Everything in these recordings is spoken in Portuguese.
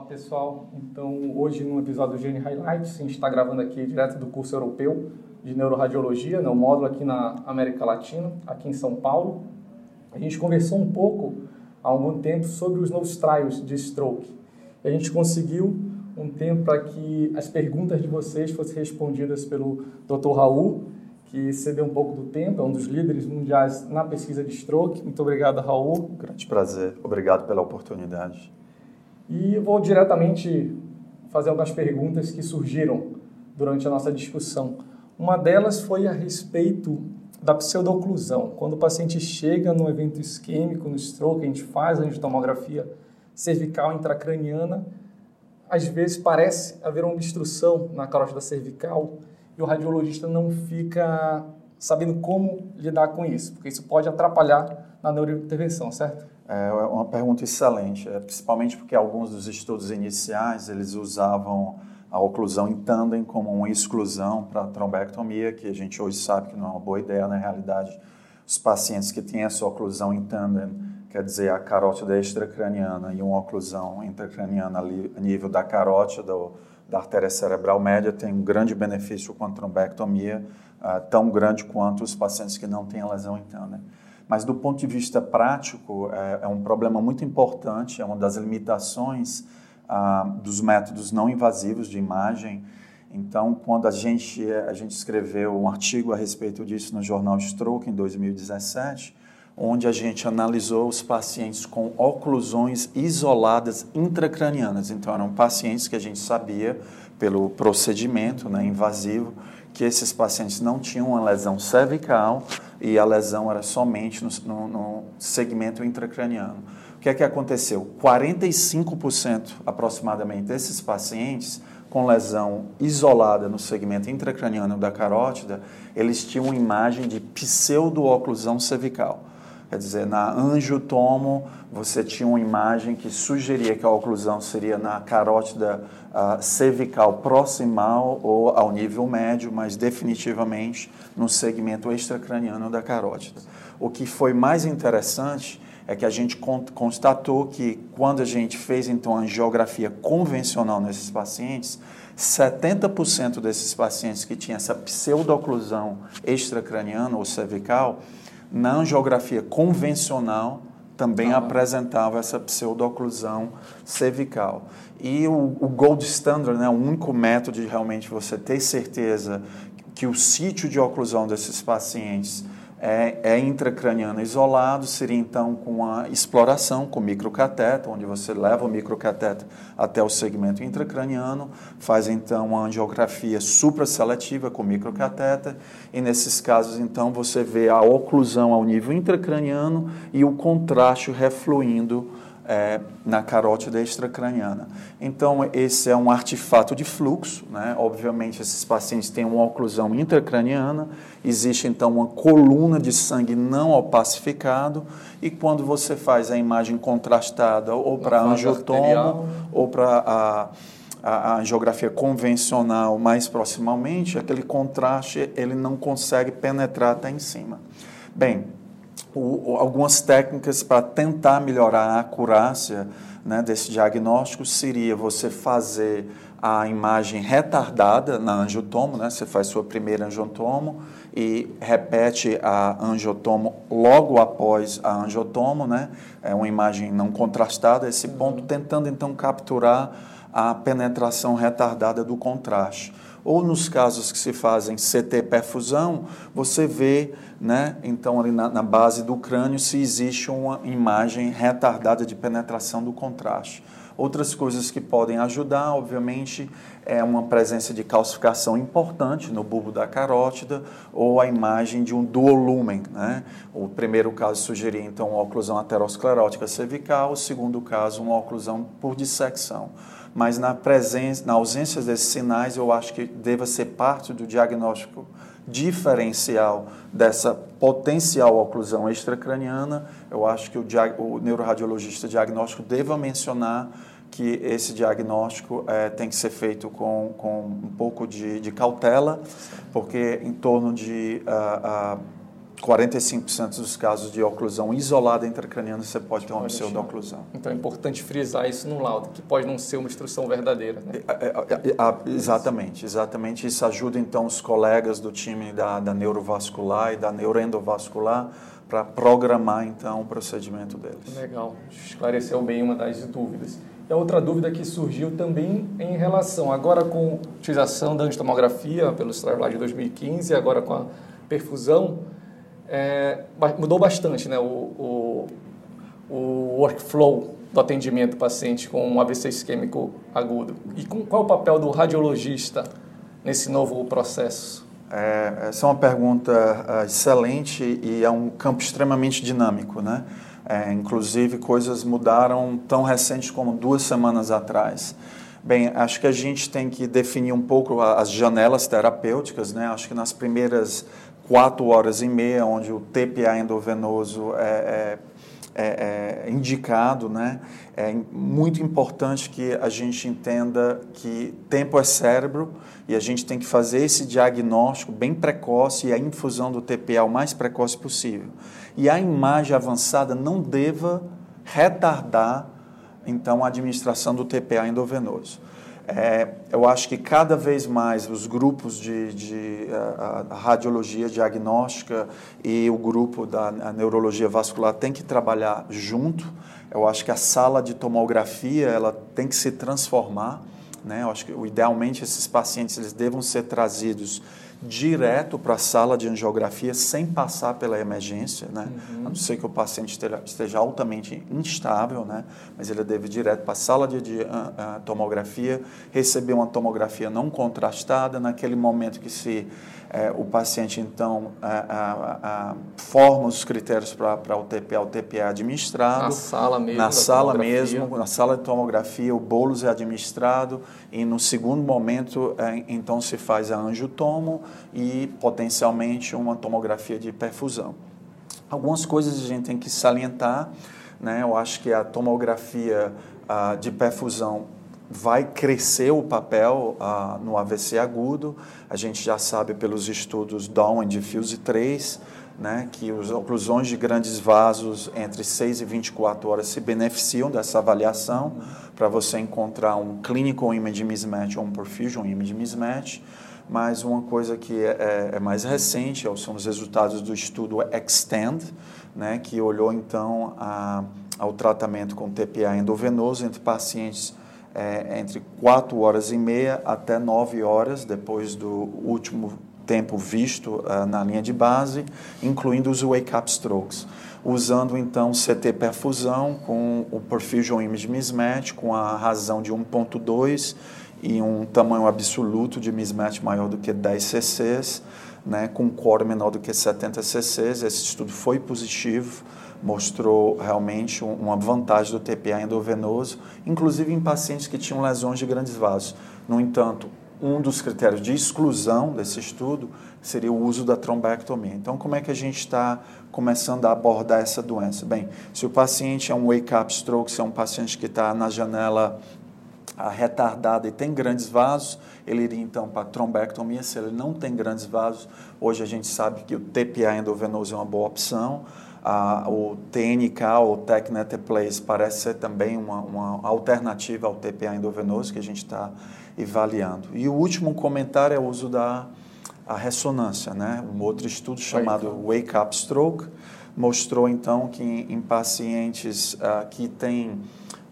Olá pessoal, então hoje no episódio do Gene Highlights, a gente está gravando aqui direto do curso europeu de neuroradiologia, né, o módulo aqui na América Latina, aqui em São Paulo. A gente conversou um pouco há algum tempo sobre os novos trials de stroke. A gente conseguiu um tempo para que as perguntas de vocês fossem respondidas pelo Dr. Raul, que cedeu um pouco do tempo, é um dos líderes mundiais na pesquisa de stroke. Muito obrigado, Raul. Grande prazer. Obrigado pela oportunidade. E vou diretamente fazer algumas perguntas que surgiram durante a nossa discussão. Uma delas foi a respeito da pseudoclusão. Quando o paciente chega no evento isquêmico, no stroke, a gente faz a angiotomografia cervical intracraniana, às vezes parece haver uma obstrução na carótida cervical e o radiologista não fica sabendo como lidar com isso, porque isso pode atrapalhar na neurointervenção, certo? É uma pergunta excelente, é, principalmente porque alguns dos estudos iniciais eles usavam a oclusão em tandem como uma exclusão para a trombectomia, que a gente hoje sabe que não é uma boa ideia na realidade. Os pacientes que têm essa oclusão em tandem, quer dizer, a carótida extracraniana e uma oclusão intracraniana a nível da carótida da artéria cerebral média, tem um grande benefício com a trombectomia, uh, tão grande quanto os pacientes que não têm a lesão tandem. Mas do ponto de vista prático, é, é um problema muito importante, é uma das limitações ah, dos métodos não invasivos de imagem. Então, quando a gente, a gente escreveu um artigo a respeito disso no jornal Stroke em 2017, onde a gente analisou os pacientes com oclusões isoladas intracranianas. Então, eram pacientes que a gente sabia, pelo procedimento né, invasivo, que esses pacientes não tinham uma lesão cervical e a lesão era somente no, no, no segmento intracraniano. O que é que aconteceu? 45% aproximadamente desses pacientes com lesão isolada no segmento intracraniano da carótida, eles tinham uma imagem de pseudo-oclusão cervical. Quer dizer, na angiotomo, você tinha uma imagem que sugeria que a oclusão seria na carótida uh, cervical proximal ou ao nível médio, mas definitivamente no segmento extracraniano da carótida. O que foi mais interessante é que a gente constatou que quando a gente fez então a angiografia convencional nesses pacientes, 70% desses pacientes que tinham essa pseudoclusão extracraniana ou cervical, na angiografia convencional também ah. apresentava essa pseudoclusão cervical. E o, o gold standard, né, o único método de realmente você ter certeza que o sítio de oclusão desses pacientes é, é intracraniano isolado, seria então com a exploração com microcateter, onde você leva o microcateter até o segmento intracraniano, faz então uma angiografia supraseletiva com microcateter, e nesses casos então você vê a oclusão ao nível intracraniano e o contraste refluindo é, na carótida extracraniana. Então, esse é um artefato de fluxo, né? obviamente esses pacientes têm uma oclusão intracraniana, existe então uma coluna de sangue não opacificado, e quando você faz a imagem contrastada ou para angiotomo ou para a, a, a geografia convencional mais proximamente, aquele contraste ele não consegue penetrar até em cima. Bem, o, algumas técnicas para tentar melhorar a acurácia né, desse diagnóstico seria você fazer a imagem retardada na angiotomo, né? Você faz sua primeira angiotomo e repete a angiotomo logo após a angiotomo, né? É uma imagem não contrastada esse ponto, tentando então capturar a penetração retardada do contraste ou nos casos que se fazem CT perfusão, você vê, né, então ali na, na, base do crânio se existe uma imagem retardada de penetração do contraste. Outras coisas que podem ajudar, obviamente, é uma presença de calcificação importante no bulbo da carótida ou a imagem de um duolumen. Né? O primeiro caso sugeria, então, uma oclusão aterosclerótica cervical, o segundo caso, uma oclusão por dissecção mas na presença, na ausência desses sinais, eu acho que deva ser parte do diagnóstico diferencial dessa potencial oclusão extracraniana. Eu acho que o, o neuroradiologista diagnóstico deva mencionar que esse diagnóstico é, tem que ser feito com, com um pouco de, de cautela, porque em torno de uh, uh, 45% dos casos de oclusão isolada intracraniana você pode ter uma pseudo-oclusão. Então é importante frisar isso no laudo, que pode não ser uma obstrução verdadeira. Né? É, é, é, exatamente, exatamente. Isso ajuda então os colegas do time da, da neurovascular e da neuroendovascular para programar então o procedimento deles. Legal, esclareceu bem uma das dúvidas. E a outra dúvida que surgiu também em relação, agora com a utilização da angitomografia pelo celular de 2015, agora com a perfusão, é, mudou bastante né, o, o, o, workflow do atendimento do paciente com um AVC isquêmico agudo. E com, qual é o papel do radiologista nesse novo processo? É, essa é uma pergunta uh, excelente e é um campo extremamente dinâmico, né? É, inclusive, coisas mudaram tão recente como duas semanas atrás. Bem, acho que a gente tem que definir um pouco as janelas terapêuticas, né? Acho que nas primeiras quatro horas e meia, onde o TPA endovenoso é, é, é, é indicado, né? É muito importante que a gente entenda que tempo é cérebro e a gente tem que fazer esse diagnóstico bem precoce e a infusão do TPA o mais precoce possível. E a imagem avançada não deva retardar então a administração do TPA endovenoso. É, eu acho que cada vez mais os grupos de, de a radiologia diagnóstica e o grupo da neurologia vascular têm que trabalhar junto. Eu acho que a sala de tomografia ela tem que se transformar. Né? Eu acho que idealmente esses pacientes eles devam ser trazidos direto para a sala de angiografia sem passar pela emergência, né? Uhum. A não ser que o paciente esteja, altamente instável, né? Mas ele deve ir direto para a sala de, de uh, uh, tomografia, receber uma tomografia não contrastada naquele momento que se é, o paciente, então, a, a, forma os critérios para o TPA, o TPA é administrado. Na sala mesmo. Na sala mesmo, na sala de tomografia, o bolos é administrado e no segundo momento, é, então, se faz a angiotomo e potencialmente uma tomografia de perfusão. Algumas coisas a gente tem que salientar, né? Eu acho que a tomografia ah, de perfusão vai crescer o papel uh, no AVC agudo. A gente já sabe pelos estudos Dawn e Diffuse 3, né, que os oclusões de grandes vasos entre 6 e 24 horas se beneficiam dessa avaliação para você encontrar um clinical image mismatch ou um perfusion image mismatch. Mas uma coisa que é, é, é mais recente são os resultados do estudo Extend, né, que olhou então a, ao tratamento com TPA endovenoso entre pacientes é, entre 4 horas e meia até 9 horas depois do último tempo visto uh, na linha de base, incluindo os wake-up strokes, usando então CT perfusão com o perfusion image mismatch com a razão de 1.2 e um tamanho absoluto de mismatch maior do que 10 cc's, né, com core menor do que 70 cc's. Esse estudo foi positivo mostrou realmente uma vantagem do TPA endovenoso, inclusive em pacientes que tinham lesões de grandes vasos. No entanto, um dos critérios de exclusão desse estudo seria o uso da trombectomia. Então, como é que a gente está começando a abordar essa doença? Bem, se o paciente é um wake-up stroke, se é um paciente que está na janela retardada e tem grandes vasos, ele iria então para a trombectomia. Se ele não tem grandes vasos, hoje a gente sabe que o TPA endovenoso é uma boa opção. Ah, o TNK, o TechNet Place, parece ser também uma, uma alternativa ao TPA endovenoso que a gente está avaliando. E o último comentário é o uso da a ressonância. Né? Um outro estudo chamado Wake Up Stroke mostrou então que em, em pacientes ah, que têm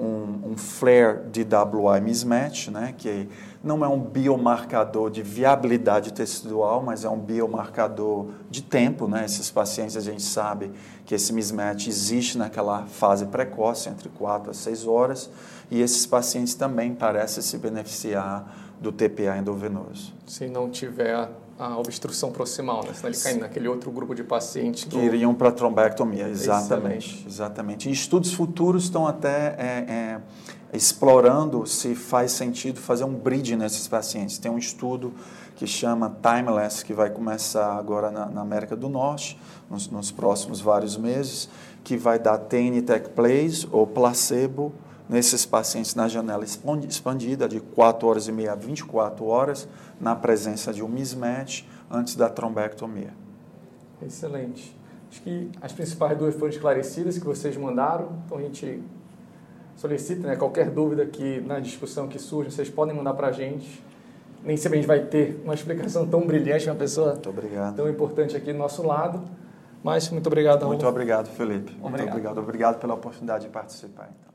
um, um flare de WI mismatch, né, que não é um biomarcador de viabilidade tecidual, mas é um biomarcador de tempo. Né? Esses pacientes a gente sabe que esse mismatch existe naquela fase precoce, entre 4 a 6 horas, e esses pacientes também parecem se beneficiar do TPA endovenoso. Se não tiver a obstrução proximal, né? senão ele cai naquele outro grupo de pacientes que iriam para a trombectomia, exatamente, exatamente. E estudos futuros estão até é, é, explorando se faz sentido fazer um bridge nesses pacientes. Tem um estudo que chama Timeless que vai começar agora na, na América do Norte nos, nos, próximos vários meses, que vai dar TNTech Plays ou placebo nesses pacientes na janela expandida de 4 horas e meia a 24 horas, na presença de um mismatch antes da trombectomia. Excelente. Acho que as principais dúvidas foram esclarecidas que vocês mandaram, então a gente solicita né, qualquer dúvida que na discussão que surge, vocês podem mandar para a gente. Nem sempre a gente vai ter uma explicação tão brilhante, uma pessoa tão importante aqui do nosso lado. Mas muito obrigado, Muito obrigado, Felipe. Obrigado. Muito obrigado. Obrigado pela oportunidade de participar. Então.